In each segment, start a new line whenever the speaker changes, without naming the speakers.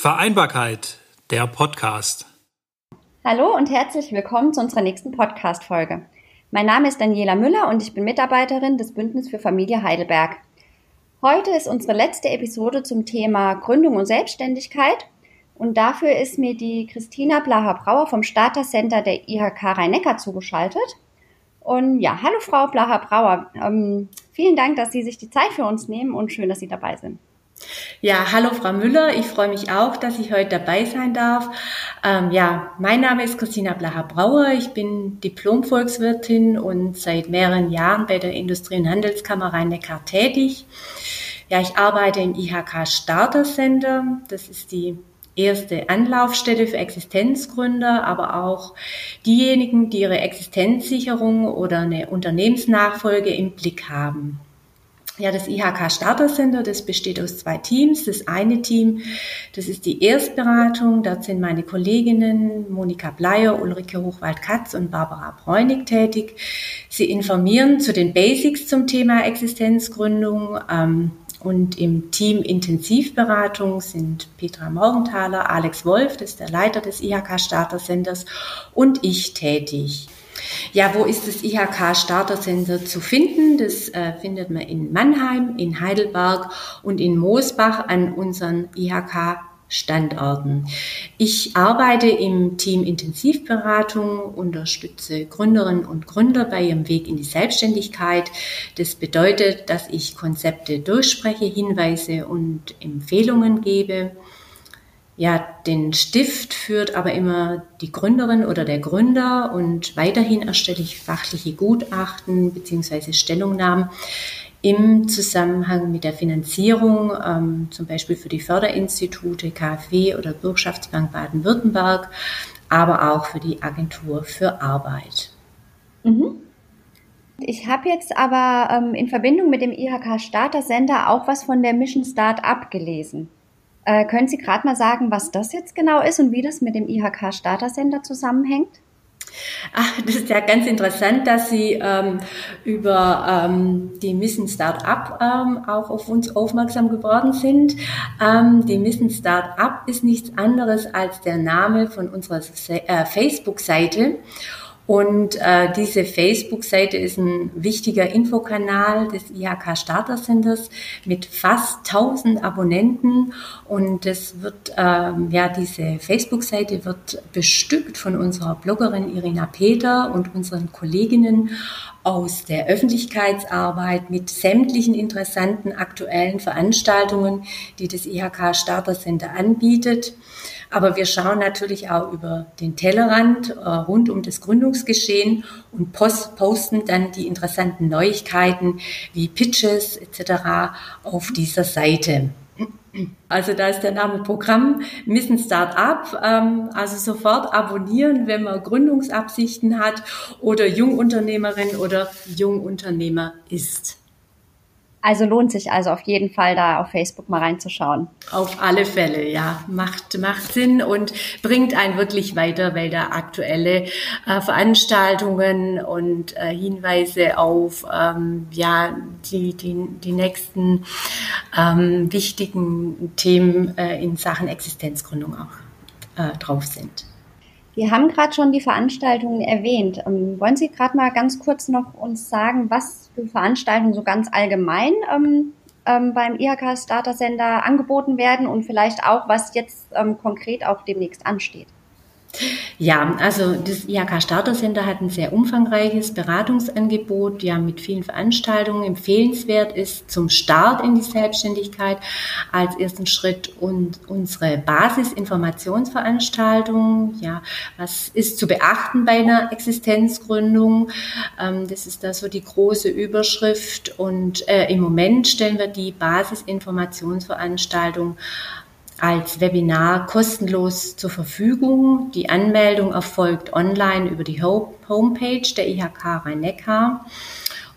Vereinbarkeit, der Podcast.
Hallo und herzlich willkommen zu unserer nächsten Podcast-Folge. Mein Name ist Daniela Müller und ich bin Mitarbeiterin des Bündnis für Familie Heidelberg. Heute ist unsere letzte Episode zum Thema Gründung und Selbstständigkeit und dafür ist mir die Christina Blaha-Brauer vom Starter Center der IHK Rhein-Neckar zugeschaltet. Und ja, hallo Frau Blaha-Brauer. Ähm, vielen Dank, dass Sie sich die Zeit für uns nehmen und schön, dass Sie dabei sind.
Ja, hallo Frau Müller. Ich freue mich auch, dass ich heute dabei sein darf. Ähm, ja, mein Name ist Christina Blacher-Brauer. Ich bin Diplom-Volkswirtin und seit mehreren Jahren bei der Industrie- und Handelskammer Rhein-Neckar tätig. Ja, ich arbeite im IHK Starter Center. Das ist die erste Anlaufstelle für Existenzgründer, aber auch diejenigen, die ihre Existenzsicherung oder eine Unternehmensnachfolge im Blick haben. Ja, das IHK Starter Center, das besteht aus zwei Teams. Das eine Team, das ist die Erstberatung. Dort sind meine Kolleginnen Monika Bleier, Ulrike Hochwald-Katz und Barbara Bräunig tätig. Sie informieren zu den Basics zum Thema Existenzgründung. Ähm, und im Team Intensivberatung sind Petra Morgenthaler, Alex Wolf, das ist der Leiter des IHK Starter Centers, und ich tätig. Ja, wo ist das IHK Starter Center zu finden? Das äh, findet man in Mannheim, in Heidelberg und in Moosbach an unseren IHK Standorten. Ich arbeite im Team Intensivberatung, unterstütze Gründerinnen und Gründer bei ihrem Weg in die Selbstständigkeit. Das bedeutet, dass ich Konzepte durchspreche, Hinweise und Empfehlungen gebe. Ja, den Stift führt aber immer die Gründerin oder der Gründer und weiterhin erstelle ich fachliche Gutachten bzw. Stellungnahmen im Zusammenhang mit der Finanzierung, ähm, zum Beispiel für die Förderinstitute KfW oder Bürgschaftsbank Baden-Württemberg, aber auch für die Agentur für Arbeit.
Mhm. Ich habe jetzt aber ähm, in Verbindung mit dem IHK Starter Sender auch was von der Mission Start abgelesen. Äh, können Sie gerade mal sagen, was das jetzt genau ist und wie das mit dem IHK Starter Center zusammenhängt?
Ach, das ist ja ganz interessant, dass Sie ähm, über ähm, die Mission Startup ähm, auch auf uns aufmerksam geworden sind. Ähm, die Mission Startup ist nichts anderes als der Name von unserer äh, Facebook-Seite. Und äh, diese Facebook-Seite ist ein wichtiger Infokanal des IHK Starter Centers mit fast 1000 Abonnenten. Und es wird, ähm, ja, diese Facebook-Seite wird bestückt von unserer Bloggerin Irina Peter und unseren Kolleginnen aus der Öffentlichkeitsarbeit mit sämtlichen interessanten aktuellen Veranstaltungen, die das IHK Starter Center anbietet. Aber wir schauen natürlich auch über den Tellerrand äh, rund um das Gründungsgeschehen und post, posten dann die interessanten Neuigkeiten wie Pitches etc. auf dieser Seite. Also da ist der Name Programm Missen Startup. Ähm, also sofort abonnieren, wenn man Gründungsabsichten hat oder Jungunternehmerin oder Jungunternehmer ist.
Also lohnt sich also auf jeden Fall da auf Facebook mal reinzuschauen.
Auf alle Fälle, ja. Macht, macht Sinn und bringt einen wirklich weiter, weil da aktuelle äh, Veranstaltungen und äh, Hinweise auf ähm, ja, die, die, die nächsten ähm, wichtigen Themen äh, in Sachen Existenzgründung auch äh, drauf sind.
Wir haben gerade schon die Veranstaltungen erwähnt. Ähm, wollen Sie gerade mal ganz kurz noch uns sagen, was Veranstaltungen so ganz allgemein ähm, ähm, beim IHK Starter Sender angeboten werden und vielleicht auch, was jetzt ähm, konkret auch demnächst ansteht?
Ja, also das IHK Starter Center hat ein sehr umfangreiches Beratungsangebot, ja mit vielen Veranstaltungen. Empfehlenswert ist zum Start in die Selbstständigkeit als ersten Schritt und unsere Basisinformationsveranstaltung. Ja, was ist zu beachten bei einer Existenzgründung? Ähm, das ist da so die große Überschrift und äh, im Moment stellen wir die Basisinformationsveranstaltung als Webinar kostenlos zur Verfügung. Die Anmeldung erfolgt online über die Homepage der IHK Rhein-Neckar.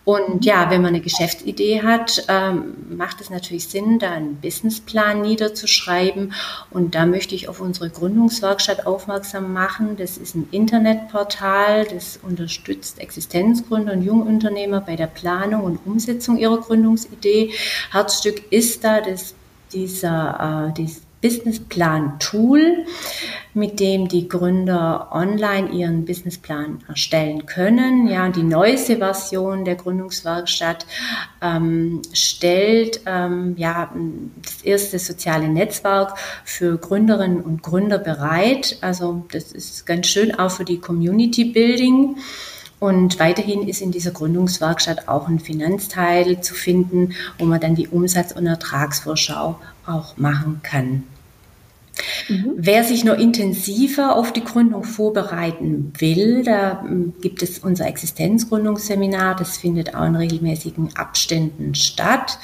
Und ja, wenn man eine Geschäftsidee hat, ähm, macht es natürlich Sinn, da einen Businessplan niederzuschreiben. Und da möchte ich auf unsere Gründungswerkstatt aufmerksam machen. Das ist ein Internetportal, das unterstützt Existenzgründer und Jungunternehmer bei der Planung und Umsetzung ihrer Gründungsidee. Herzstück ist da das dieser äh, dieses Businessplan-Tool, mit dem die Gründer online ihren Businessplan erstellen können. Ja, die neueste Version der Gründungswerkstatt ähm, stellt ähm, ja, das erste soziale Netzwerk für Gründerinnen und Gründer bereit. Also das ist ganz schön auch für die Community Building. Und weiterhin ist in dieser Gründungswerkstatt auch ein Finanzteil zu finden, wo man dann die Umsatz- und Ertragsvorschau auch machen kann. Mhm. Wer sich noch intensiver auf die Gründung vorbereiten will, da hm, gibt es unser Existenzgründungsseminar. Das findet auch in regelmäßigen Abständen statt.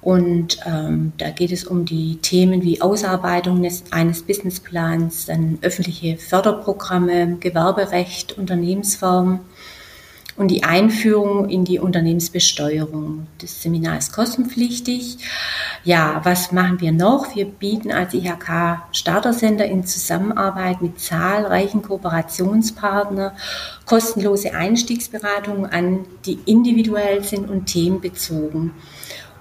Und ähm, da geht es um die Themen wie Ausarbeitung des, eines Businessplans, dann öffentliche Förderprogramme, Gewerberecht, Unternehmensformen und die Einführung in die Unternehmensbesteuerung. Das Seminar ist kostenpflichtig. Ja, was machen wir noch? Wir bieten als IHK Startersender in Zusammenarbeit mit zahlreichen Kooperationspartnern kostenlose Einstiegsberatungen an, die individuell sind und themenbezogen.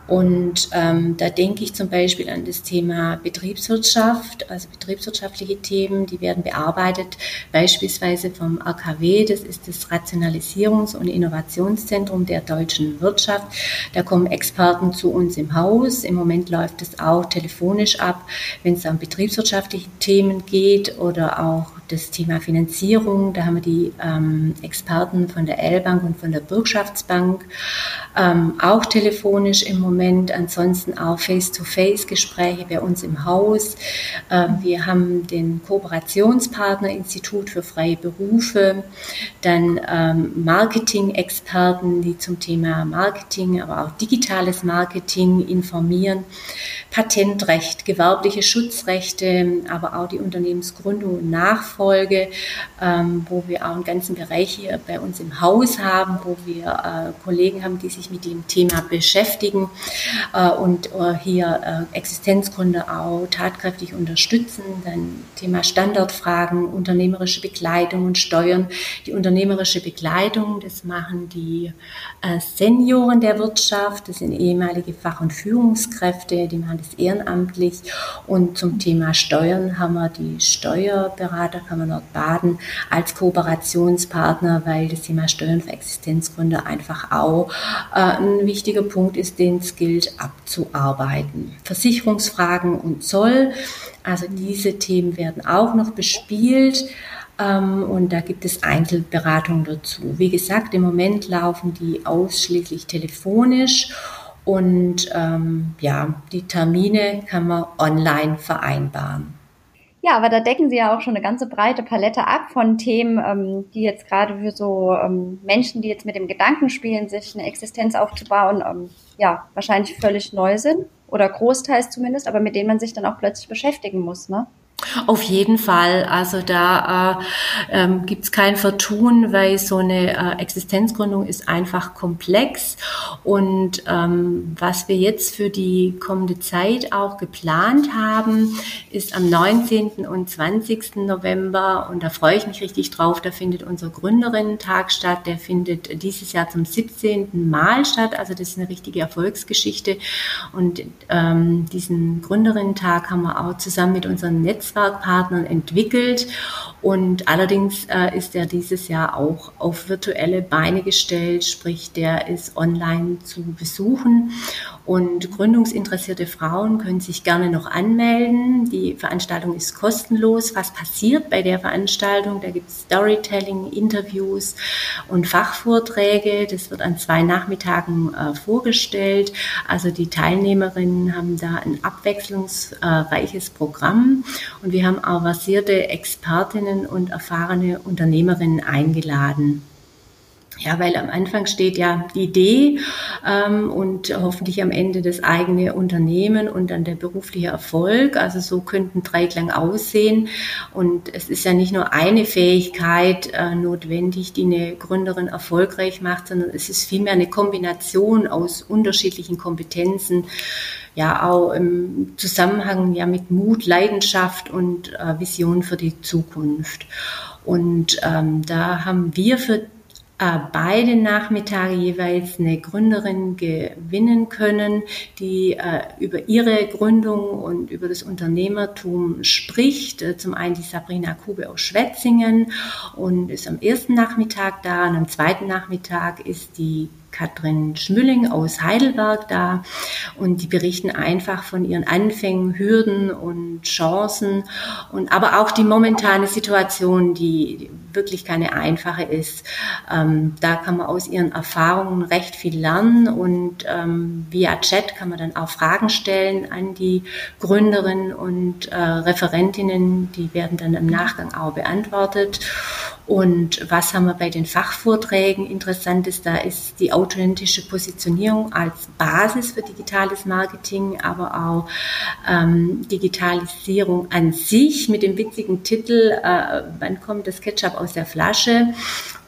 Und ähm, da denke ich zum Beispiel an das Thema Betriebswirtschaft, also betriebswirtschaftliche Themen, die werden bearbeitet, beispielsweise vom RKW, das ist das Rationalisierungs- und Innovationszentrum der deutschen Wirtschaft. Da kommen Experten zu uns im Haus. Im Moment läuft es auch telefonisch ab, wenn es um betriebswirtschaftliche Themen geht oder auch das Thema Finanzierung. Da haben wir die ähm, Experten von der L-Bank und von der Bürgschaftsbank ähm, auch telefonisch im Moment. Ansonsten auch Face-to-Face-Gespräche bei uns im Haus. Ähm, wir haben den Kooperationspartner Institut für freie Berufe, dann ähm, Marketing-Experten, die zum Thema Marketing, aber auch digitales Marketing informieren. Patentrecht, gewerbliche Schutzrechte, aber auch die Unternehmensgründung und Nachfolge, ähm, wo wir auch einen ganzen Bereich hier bei uns im Haus haben, wo wir äh, Kollegen haben, die sich mit dem Thema beschäftigen äh, und äh, hier äh, Existenzgründe auch tatkräftig unterstützen. Dann Thema Standardfragen, unternehmerische Begleitung und Steuern. Die unternehmerische Begleitung, das machen die Senioren der Wirtschaft, das sind ehemalige Fach- und Führungskräfte, die machen das ehrenamtlich. Und zum Thema Steuern haben wir die Steuerberaterkammer Nordbaden als Kooperationspartner, weil das Thema Steuern für Existenzgründer einfach auch ein wichtiger Punkt ist, den es gilt abzuarbeiten. Versicherungsfragen und Zoll, also diese Themen werden auch noch bespielt. Ähm, und da gibt es Einzelberatungen dazu. Wie gesagt, im Moment laufen die ausschließlich telefonisch und ähm, ja, die Termine kann man online vereinbaren.
Ja, aber da decken Sie ja auch schon eine ganze breite Palette ab von Themen, ähm, die jetzt gerade für so ähm, Menschen, die jetzt mit dem Gedanken spielen, sich eine Existenz aufzubauen, ähm, ja, wahrscheinlich völlig neu sind oder großteils zumindest, aber mit denen man sich dann auch plötzlich beschäftigen muss, ne?
Auf jeden Fall. Also da äh, ähm, gibt es kein Vertun, weil so eine äh, Existenzgründung ist einfach komplex. Und ähm, was wir jetzt für die kommende Zeit auch geplant haben, ist am 19. und 20. November, und da freue ich mich richtig drauf, da findet unser Gründerinnen-Tag statt. Der findet dieses Jahr zum 17. Mal statt. Also das ist eine richtige Erfolgsgeschichte. Und ähm, diesen Gründerinnen-Tag haben wir auch zusammen mit unseren Netzwerken Netzwerkpartnern entwickelt und allerdings äh, ist er dieses Jahr auch auf virtuelle Beine gestellt, sprich der ist online zu besuchen und gründungsinteressierte Frauen können sich gerne noch anmelden. Die Veranstaltung ist kostenlos. Was passiert bei der Veranstaltung? Da gibt es Storytelling, Interviews und Fachvorträge. Das wird an zwei Nachmittagen äh, vorgestellt. Also die Teilnehmerinnen haben da ein abwechslungsreiches Programm und wir haben auch versierte Expertinnen und erfahrene Unternehmerinnen eingeladen. Ja, weil am Anfang steht ja die Idee ähm, und hoffentlich am Ende das eigene Unternehmen und dann der berufliche Erfolg. Also so könnten Dreiklang aussehen. Und es ist ja nicht nur eine Fähigkeit äh, notwendig, die eine Gründerin erfolgreich macht, sondern es ist vielmehr eine Kombination aus unterschiedlichen Kompetenzen. Ja, auch im Zusammenhang ja mit Mut, Leidenschaft und äh, Vision für die Zukunft. Und ähm, da haben wir für äh, beide Nachmittage jeweils eine Gründerin gewinnen können, die äh, über ihre Gründung und über das Unternehmertum spricht. Äh, zum einen die Sabrina Kube aus Schwetzingen und ist am ersten Nachmittag da und am zweiten Nachmittag ist die Katrin Schmülling aus Heidelberg da. Und die berichten einfach von ihren Anfängen, Hürden und Chancen. Und aber auch die momentane Situation, die wirklich keine einfache ist. Ähm, da kann man aus ihren Erfahrungen recht viel lernen und ähm, via Chat kann man dann auch Fragen stellen an die Gründerinnen und äh, Referentinnen, die werden dann im Nachgang auch beantwortet. Und was haben wir bei den Fachvorträgen? Interessant ist, da ist die authentische Positionierung als Basis für digitales Marketing, aber auch ähm, Digitalisierung an sich mit dem witzigen Titel, äh, wann kommt das Ketchup aus der Flasche?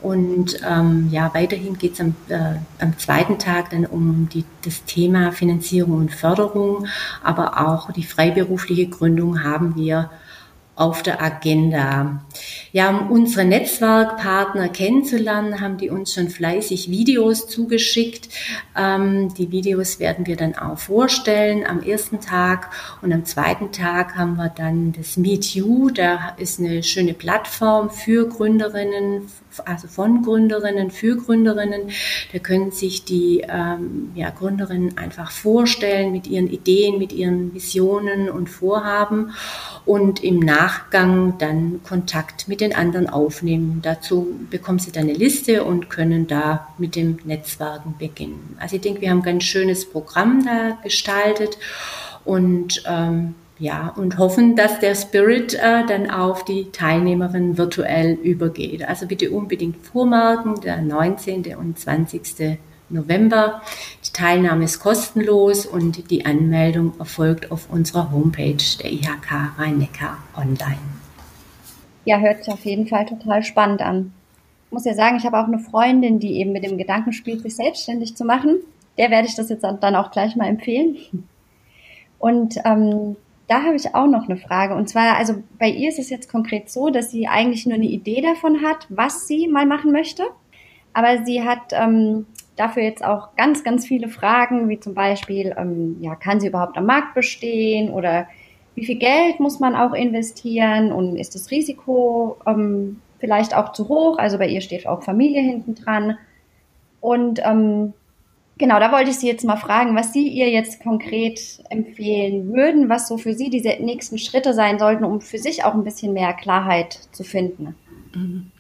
Und ähm, ja, weiterhin geht es am, äh, am zweiten Tag dann um die, das Thema Finanzierung und Förderung, aber auch die freiberufliche Gründung haben wir auf der Agenda. Ja, um unsere Netzwerkpartner kennenzulernen, haben die uns schon fleißig Videos zugeschickt. Ähm, die Videos werden wir dann auch vorstellen am ersten Tag und am zweiten Tag haben wir dann das Meet You. Da ist eine schöne Plattform für Gründerinnen, also von Gründerinnen für Gründerinnen. Da können sich die ähm, ja, Gründerinnen einfach vorstellen mit ihren Ideen, mit ihren Visionen und Vorhaben und im Nachgang dann Kontakt mit den anderen aufnehmen. Dazu bekommen sie dann eine Liste und können da mit dem Netzwerken beginnen. Also ich denke, wir haben ein ganz schönes Programm da gestaltet und ähm, ja, und hoffen, dass der Spirit äh, dann auf die Teilnehmerin virtuell übergeht. Also bitte unbedingt vormerken, der 19. und 20. November. Die Teilnahme ist kostenlos und die Anmeldung erfolgt auf unserer Homepage der IHK Rhein-Neckar online.
Ja, hört sich auf jeden Fall total spannend an. Ich muss ja sagen, ich habe auch eine Freundin, die eben mit dem Gedanken spielt, sich selbstständig zu machen. Der werde ich das jetzt dann auch gleich mal empfehlen. Und ähm, da habe ich auch noch eine Frage. Und zwar, also bei ihr ist es jetzt konkret so, dass sie eigentlich nur eine Idee davon hat, was sie mal machen möchte. Aber sie hat ähm, dafür jetzt auch ganz, ganz viele Fragen, wie zum Beispiel, ähm, ja, kann sie überhaupt am Markt bestehen oder wie viel Geld muss man auch investieren und ist das Risiko ähm, vielleicht auch zu hoch? Also bei ihr steht auch Familie hinten dran. Und ähm, genau, da wollte ich Sie jetzt mal fragen, was Sie ihr jetzt konkret empfehlen würden, was so für Sie diese nächsten Schritte sein sollten, um für sich auch ein bisschen mehr Klarheit zu finden.
Mhm.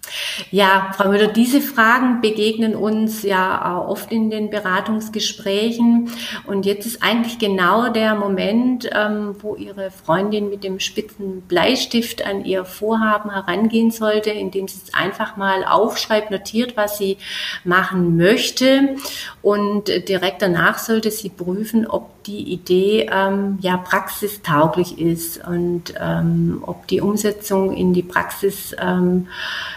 Ja, Frau Müller, diese Fragen begegnen uns ja auch oft in den Beratungsgesprächen. Und jetzt ist eigentlich genau der Moment, ähm, wo Ihre Freundin mit dem spitzen Bleistift an ihr Vorhaben herangehen sollte, indem sie es einfach mal aufschreibt, notiert, was sie machen möchte. Und direkt danach sollte sie prüfen, ob die Idee ähm, ja praxistauglich ist und ähm, ob die Umsetzung in die Praxis ähm,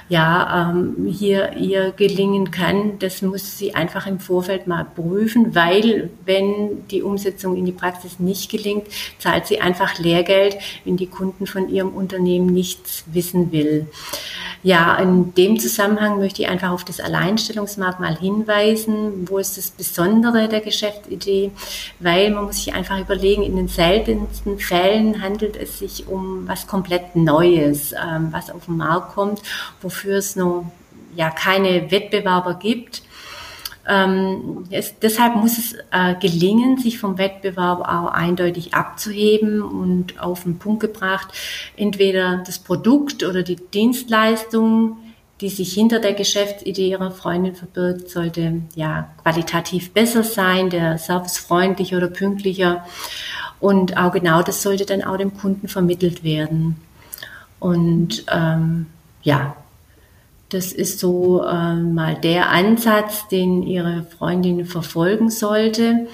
ja, ähm, hier ihr gelingen kann, das muss sie einfach im Vorfeld mal prüfen, weil wenn die Umsetzung in die Praxis nicht gelingt, zahlt sie einfach Lehrgeld, wenn die Kunden von ihrem Unternehmen nichts wissen will. Ja, in dem Zusammenhang möchte ich einfach auf das Alleinstellungsmerkmal hinweisen. Wo ist das Besondere der Geschäftsidee? Weil man muss sich einfach überlegen, in den seltensten Fällen handelt es sich um was komplett Neues, ähm, was auf den Markt kommt, wofür es noch ja keine Wettbewerber gibt. Ähm, es, deshalb muss es äh, gelingen, sich vom Wettbewerb auch eindeutig abzuheben und auf den Punkt gebracht, entweder das Produkt oder die Dienstleistung, die sich hinter der Geschäftsidee ihrer Freundin verbirgt, sollte ja qualitativ besser sein, der Service freundlicher oder pünktlicher. Und auch genau das sollte dann auch dem Kunden vermittelt werden. Und ähm, ja, das ist so äh, mal der Ansatz, den Ihre Freundin verfolgen sollte.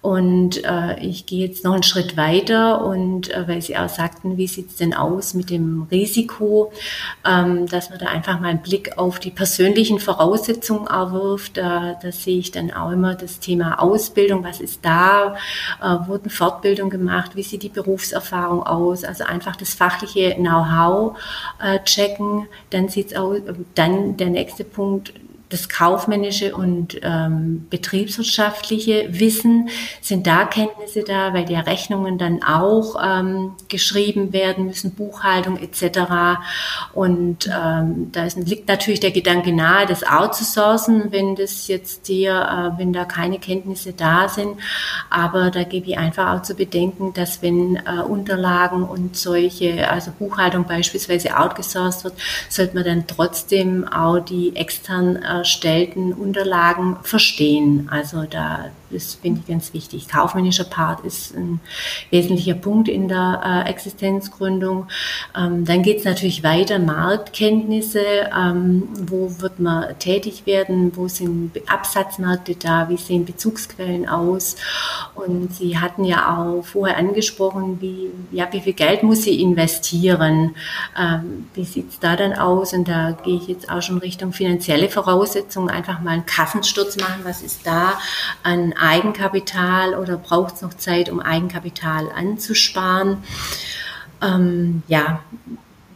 Und äh, ich gehe jetzt noch einen Schritt weiter und äh, weil Sie auch sagten, wie sieht's denn aus mit dem Risiko, ähm, dass man da einfach mal einen Blick auf die persönlichen Voraussetzungen erwirft. Da, da sehe ich dann auch immer das Thema Ausbildung, was ist da, äh, wurden Fortbildung gemacht, wie sieht die Berufserfahrung aus, also einfach das fachliche Know-how äh, checken. Dann sieht's aus, dann der nächste Punkt, das kaufmännische und ähm, betriebswirtschaftliche Wissen, sind da Kenntnisse da, weil ja Rechnungen dann auch ähm, geschrieben werden müssen, Buchhaltung etc. Und ähm, da liegt natürlich der Gedanke nahe, das outzusourcen, wenn das jetzt hier, äh, wenn da keine Kenntnisse da sind. Aber da gebe ich einfach auch zu bedenken, dass wenn äh, Unterlagen und solche, also Buchhaltung beispielsweise outgesourced wird, sollte man dann trotzdem auch die externen äh, erstellten Unterlagen verstehen. Also da das finde ich ganz wichtig. Kaufmännischer Part ist ein wesentlicher Punkt in der äh, Existenzgründung. Ähm, dann geht es natürlich weiter, Marktkenntnisse, ähm, wo wird man tätig werden, wo sind Absatzmärkte da, wie sehen Bezugsquellen aus. Und Sie hatten ja auch vorher angesprochen, wie, ja, wie viel Geld muss sie investieren, ähm, wie sieht es da dann aus? Und da gehe ich jetzt auch schon Richtung finanzielle Voraussetzungen, einfach mal einen Kassensturz machen, was ist da an Eigenkapital oder braucht es noch Zeit, um Eigenkapital anzusparen? Ähm, ja,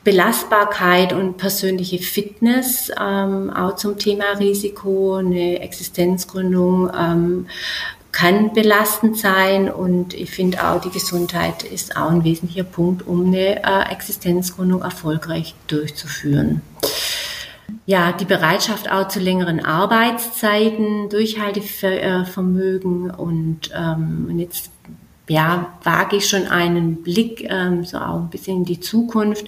Belastbarkeit und persönliche Fitness, ähm, auch zum Thema Risiko, eine Existenzgründung ähm, kann belastend sein und ich finde auch, die Gesundheit ist auch ein wesentlicher Punkt, um eine äh, Existenzgründung erfolgreich durchzuführen ja, die Bereitschaft auch zu längeren Arbeitszeiten, Durchhaltevermögen und, ähm, und jetzt ja, wage ich schon einen Blick ähm, so auch ein bisschen in die Zukunft.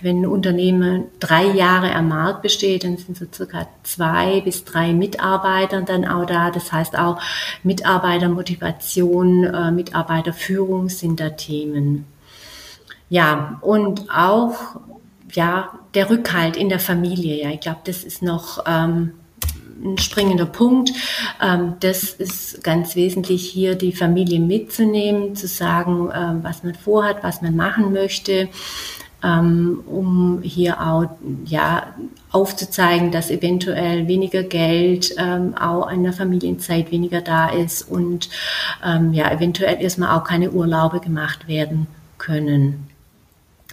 Wenn ein Unternehmen drei Jahre am Markt besteht, dann sind so circa zwei bis drei Mitarbeiter dann auch da. Das heißt auch Mitarbeitermotivation, äh, Mitarbeiterführung sind da Themen. Ja, und auch ja, der Rückhalt in der Familie. Ja, ich glaube, das ist noch ähm, ein springender Punkt. Ähm, das ist ganz wesentlich hier, die Familie mitzunehmen, zu sagen, ähm, was man vorhat, was man machen möchte, ähm, um hier auch ja, aufzuzeigen, dass eventuell weniger Geld ähm, auch in der Familienzeit weniger da ist und ähm, ja, eventuell erstmal auch keine Urlaube gemacht werden können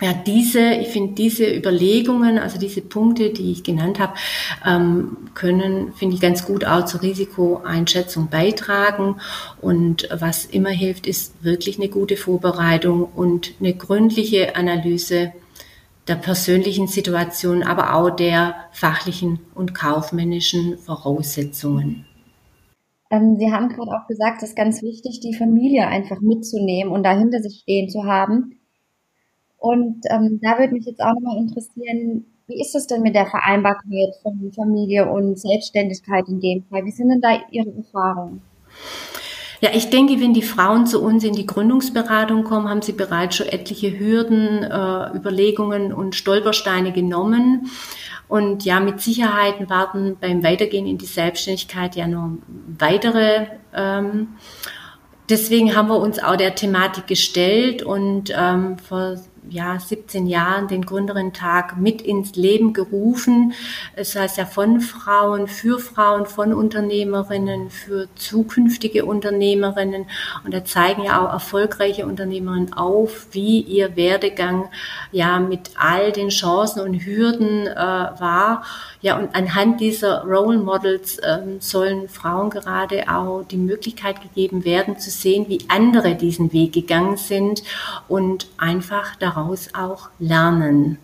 ja, diese, ich finde, diese Überlegungen, also diese Punkte, die ich genannt habe, ähm, können, finde ich, ganz gut auch zur Risikoeinschätzung beitragen. Und was immer hilft, ist wirklich eine gute Vorbereitung und eine gründliche Analyse der persönlichen Situation, aber auch der fachlichen und kaufmännischen Voraussetzungen.
Ähm, Sie haben gerade auch gesagt, es ist ganz wichtig, die Familie einfach mitzunehmen und dahinter sich stehen zu haben. Und ähm, da würde mich jetzt auch nochmal interessieren, wie ist es denn mit der Vereinbarkeit von Familie und Selbstständigkeit in dem Fall? Wie sind denn da Ihre Erfahrungen?
Ja, ich denke, wenn die Frauen zu uns in die Gründungsberatung kommen, haben sie bereits schon etliche Hürden, äh, Überlegungen und Stolpersteine genommen. Und ja, mit Sicherheit warten beim Weitergehen in die Selbstständigkeit ja noch weitere. Ähm, deswegen haben wir uns auch der Thematik gestellt und ähm, ja, 17 Jahren den Gründerinnen-Tag mit ins Leben gerufen. Es heißt ja von Frauen, für Frauen, von Unternehmerinnen, für zukünftige Unternehmerinnen. Und da zeigen ja auch erfolgreiche Unternehmerinnen auf, wie ihr Werdegang ja mit all den Chancen und Hürden äh, war. Ja, und anhand dieser Role Models ähm, sollen Frauen gerade auch die Möglichkeit gegeben werden, zu sehen, wie andere diesen Weg gegangen sind und einfach darauf daraus auch lernen.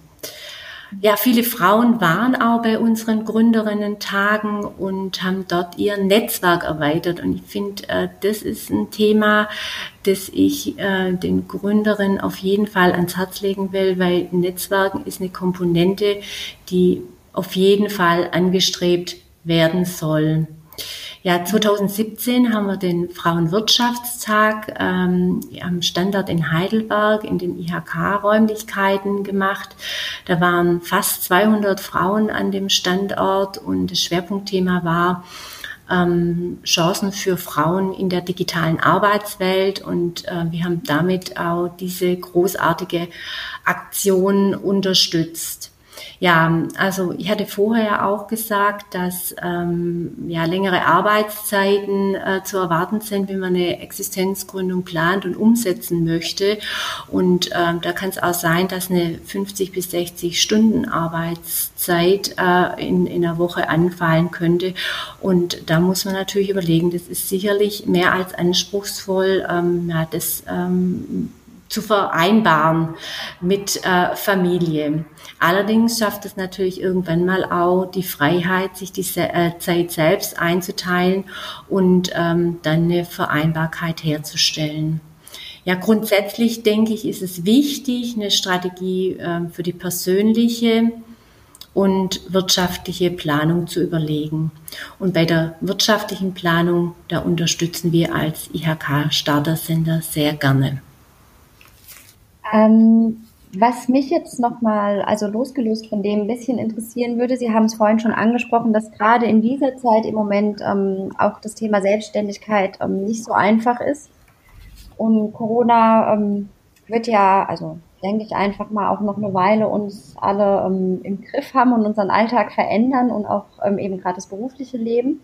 Ja, viele Frauen waren auch bei unseren Gründerinnen-Tagen und haben dort ihr Netzwerk erweitert. Und ich finde, äh, das ist ein Thema, das ich äh, den Gründerinnen auf jeden Fall ans Herz legen will, weil Netzwerken ist eine Komponente, die auf jeden Fall angestrebt werden soll. Ja, 2017 haben wir den Frauenwirtschaftstag ähm, am Standort in Heidelberg in den IHK-Räumlichkeiten gemacht. Da waren fast 200 Frauen an dem Standort und das Schwerpunktthema war, ähm, Chancen für Frauen in der digitalen Arbeitswelt und äh, wir haben damit auch diese großartige Aktion unterstützt. Ja, also ich hatte vorher auch gesagt, dass ähm, ja, längere Arbeitszeiten äh, zu erwarten sind, wenn man eine Existenzgründung plant und umsetzen möchte. Und ähm, da kann es auch sein, dass eine 50 bis 60 Stunden Arbeitszeit äh, in, in einer Woche anfallen könnte. Und da muss man natürlich überlegen, das ist sicherlich mehr als anspruchsvoll. Ähm, ja, das ähm, zu vereinbaren mit äh, Familie. Allerdings schafft es natürlich irgendwann mal auch die Freiheit, sich die äh, Zeit selbst einzuteilen und ähm, dann eine Vereinbarkeit herzustellen. Ja, grundsätzlich denke ich, ist es wichtig, eine Strategie äh, für die persönliche und wirtschaftliche Planung zu überlegen. Und bei der wirtschaftlichen Planung, da unterstützen wir als IHK Startersender sehr gerne.
Ähm, was mich jetzt nochmal, also losgelöst von dem ein bisschen interessieren würde, Sie haben es vorhin schon angesprochen, dass gerade in dieser Zeit im Moment ähm, auch das Thema Selbstständigkeit ähm, nicht so einfach ist. Und Corona ähm, wird ja, also denke ich einfach mal auch noch eine Weile uns alle ähm, im Griff haben und unseren Alltag verändern und auch ähm, eben gerade das berufliche Leben.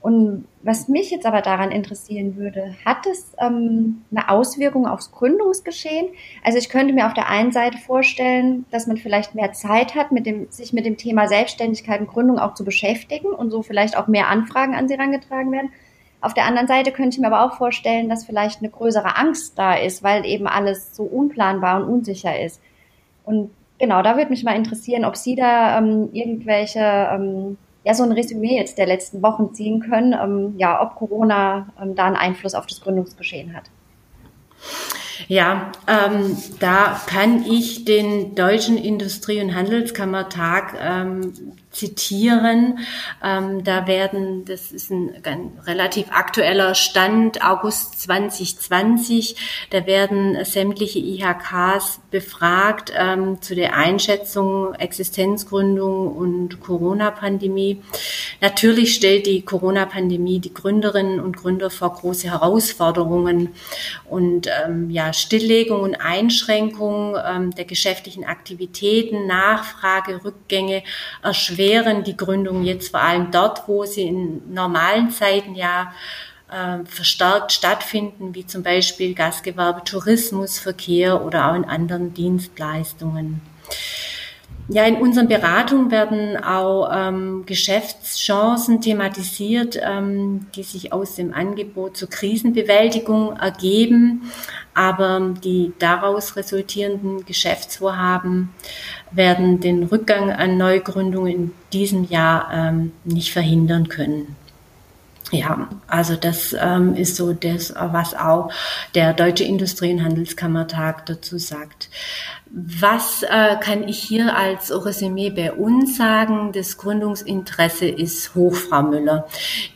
Und was mich jetzt aber daran interessieren würde, hat es ähm, eine Auswirkung aufs Gründungsgeschehen? Also ich könnte mir auf der einen Seite vorstellen, dass man vielleicht mehr Zeit hat, mit dem, sich mit dem Thema Selbstständigkeit und Gründung auch zu beschäftigen und so vielleicht auch mehr Anfragen an sie herangetragen werden. Auf der anderen Seite könnte ich mir aber auch vorstellen, dass vielleicht eine größere Angst da ist, weil eben alles so unplanbar und unsicher ist. Und genau, da würde mich mal interessieren, ob Sie da ähm, irgendwelche ähm, ja so ein Resümee jetzt der letzten Wochen ziehen können, ähm, ja, ob Corona ähm, da einen Einfluss auf das Gründungsgeschehen hat.
Ja, ähm, da kann ich den Deutschen Industrie- und Handelskammertag ähm, zitieren. Ähm, da werden, das ist ein, ein, relativ aktueller Stand, August 2020, da werden sämtliche IHKs befragt ähm, zu der Einschätzung Existenzgründung und Corona-Pandemie. Natürlich stellt die Corona-Pandemie die Gründerinnen und Gründer vor große Herausforderungen und ähm, ja, Stilllegung und Einschränkung ähm, der geschäftlichen Aktivitäten, Nachfrage, Rückgänge erschweren erschweren die Gründung jetzt vor allem dort, wo sie in normalen Zeiten ja äh, verstärkt stattfinden, wie zum Beispiel Gastgewerbe, Tourismus, Verkehr oder auch in anderen Dienstleistungen. Ja, in unseren Beratungen werden auch ähm, Geschäftschancen thematisiert, ähm, die sich aus dem Angebot zur Krisenbewältigung ergeben. Aber die daraus resultierenden Geschäftsvorhaben werden den Rückgang an Neugründungen in diesem Jahr ähm, nicht verhindern können. Ja, also das ähm, ist so das, was auch der Deutsche Industrie- und Handelskammertag dazu sagt. Was äh, kann ich hier als Resümee bei uns sagen? Das Gründungsinteresse ist hoch, Frau Müller.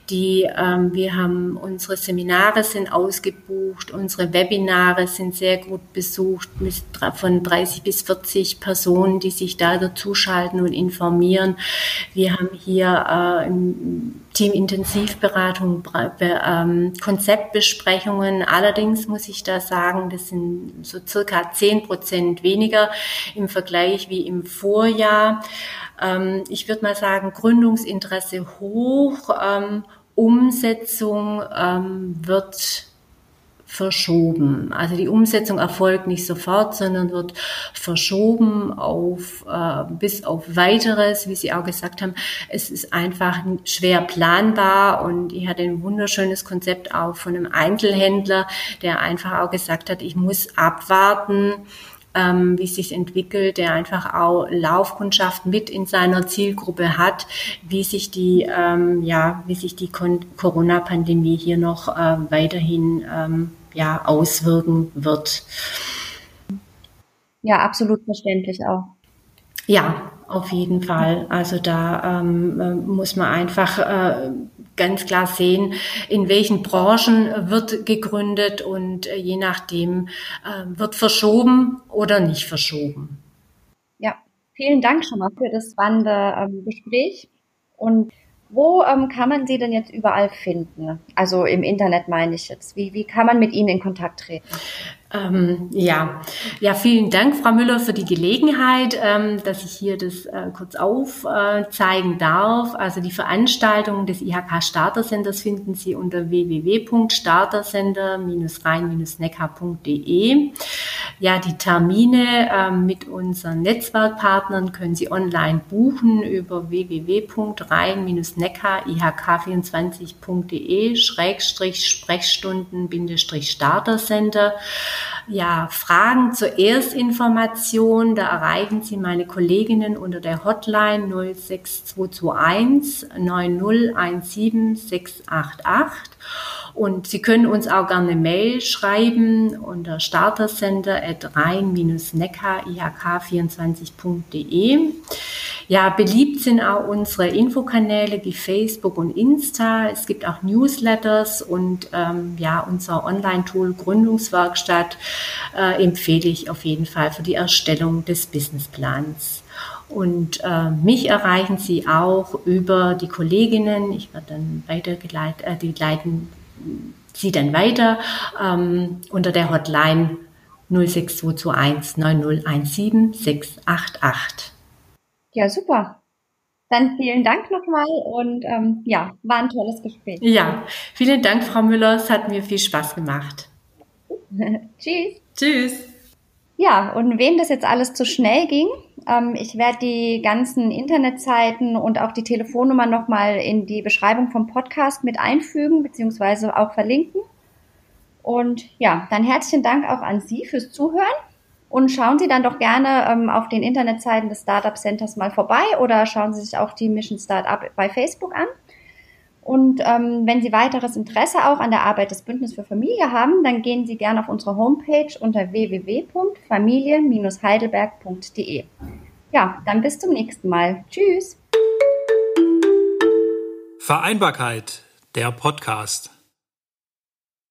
Die, ähm, wir haben unsere Seminare sind ausgebucht, unsere Webinare sind sehr gut besucht mit, von 30 bis 40 Personen, die sich da dazuschalten und informieren. Wir haben hier äh, im Team Intensivberatung, ähm, Konzeptbesprechungen. Allerdings muss ich da sagen, das sind so circa 10 Prozent weniger weniger im Vergleich wie im Vorjahr. Ähm, ich würde mal sagen, Gründungsinteresse hoch, ähm, Umsetzung ähm, wird verschoben. Also die Umsetzung erfolgt nicht sofort, sondern wird verschoben auf äh, bis auf weiteres, wie Sie auch gesagt haben. Es ist einfach schwer planbar und ich hatte ein wunderschönes Konzept auch von einem Einzelhändler, der einfach auch gesagt hat, ich muss abwarten ähm, wie es sich entwickelt, der einfach auch Laufkundschaft mit in seiner Zielgruppe hat, wie sich die, ähm, ja, wie sich die Corona-Pandemie hier noch äh, weiterhin ähm, ja, auswirken wird.
Ja, absolut verständlich auch.
Ja, auf jeden Fall. Also da ähm, äh, muss man einfach äh, ganz klar sehen, in welchen Branchen wird gegründet und äh, je nachdem äh, wird verschoben oder nicht verschoben.
Ja, vielen Dank schon mal für das spannende ähm, Gespräch. Und Wo ähm, kann man Sie denn jetzt überall finden? Also im Internet meine ich jetzt. Wie, wie kann man mit Ihnen in Kontakt treten?
Ähm, ja. ja, vielen Dank, Frau Müller, für die Gelegenheit, ähm, dass ich hier das äh, kurz aufzeigen äh, darf. Also die Veranstaltungen des IHK Startersenders finden Sie unter www.startersender-rhein-neckar.de. Ja, die Termine äh, mit unseren Netzwerkpartnern können Sie online buchen über www.rhein-neckar-ihk24.de Schrägstrich Sprechstunden-Startersender ja, Fragen zur Erstinformation, da erreichen Sie meine Kolleginnen unter der Hotline 06221 9017 688. Und Sie können uns auch gerne eine Mail schreiben unter startersender at rhein-neckar-ihk24.de. Ja, beliebt sind auch unsere Infokanäle wie Facebook und Insta. Es gibt auch Newsletters und ähm, ja, unser Online-Tool Gründungswerkstatt äh, empfehle ich auf jeden Fall für die Erstellung des Businessplans. Und äh, mich erreichen Sie auch über die Kolleginnen. Ich werde dann weitergeleitet, äh, die leiten Sie dann weiter ähm, unter der Hotline 06221 9017 688.
Ja, super. Dann vielen Dank nochmal und ähm, ja, war ein tolles Gespräch.
Ja, vielen Dank, Frau Müller. Es hat mir viel Spaß gemacht.
Tschüss.
Tschüss.
Ja, und wem das jetzt alles zu schnell ging, ähm, ich werde die ganzen Internetseiten und auch die Telefonnummer nochmal in die Beschreibung vom Podcast mit einfügen, beziehungsweise auch verlinken. Und ja, dann herzlichen Dank auch an Sie fürs Zuhören. Und schauen Sie dann doch gerne ähm, auf den Internetseiten des Startup Centers mal vorbei oder schauen Sie sich auch die Mission Startup bei Facebook an. Und ähm, wenn Sie weiteres Interesse auch an der Arbeit des Bündnis für Familie haben, dann gehen Sie gerne auf unsere Homepage unter www.familien-heidelberg.de. Ja, dann bis zum nächsten Mal. Tschüss.
Vereinbarkeit, der Podcast.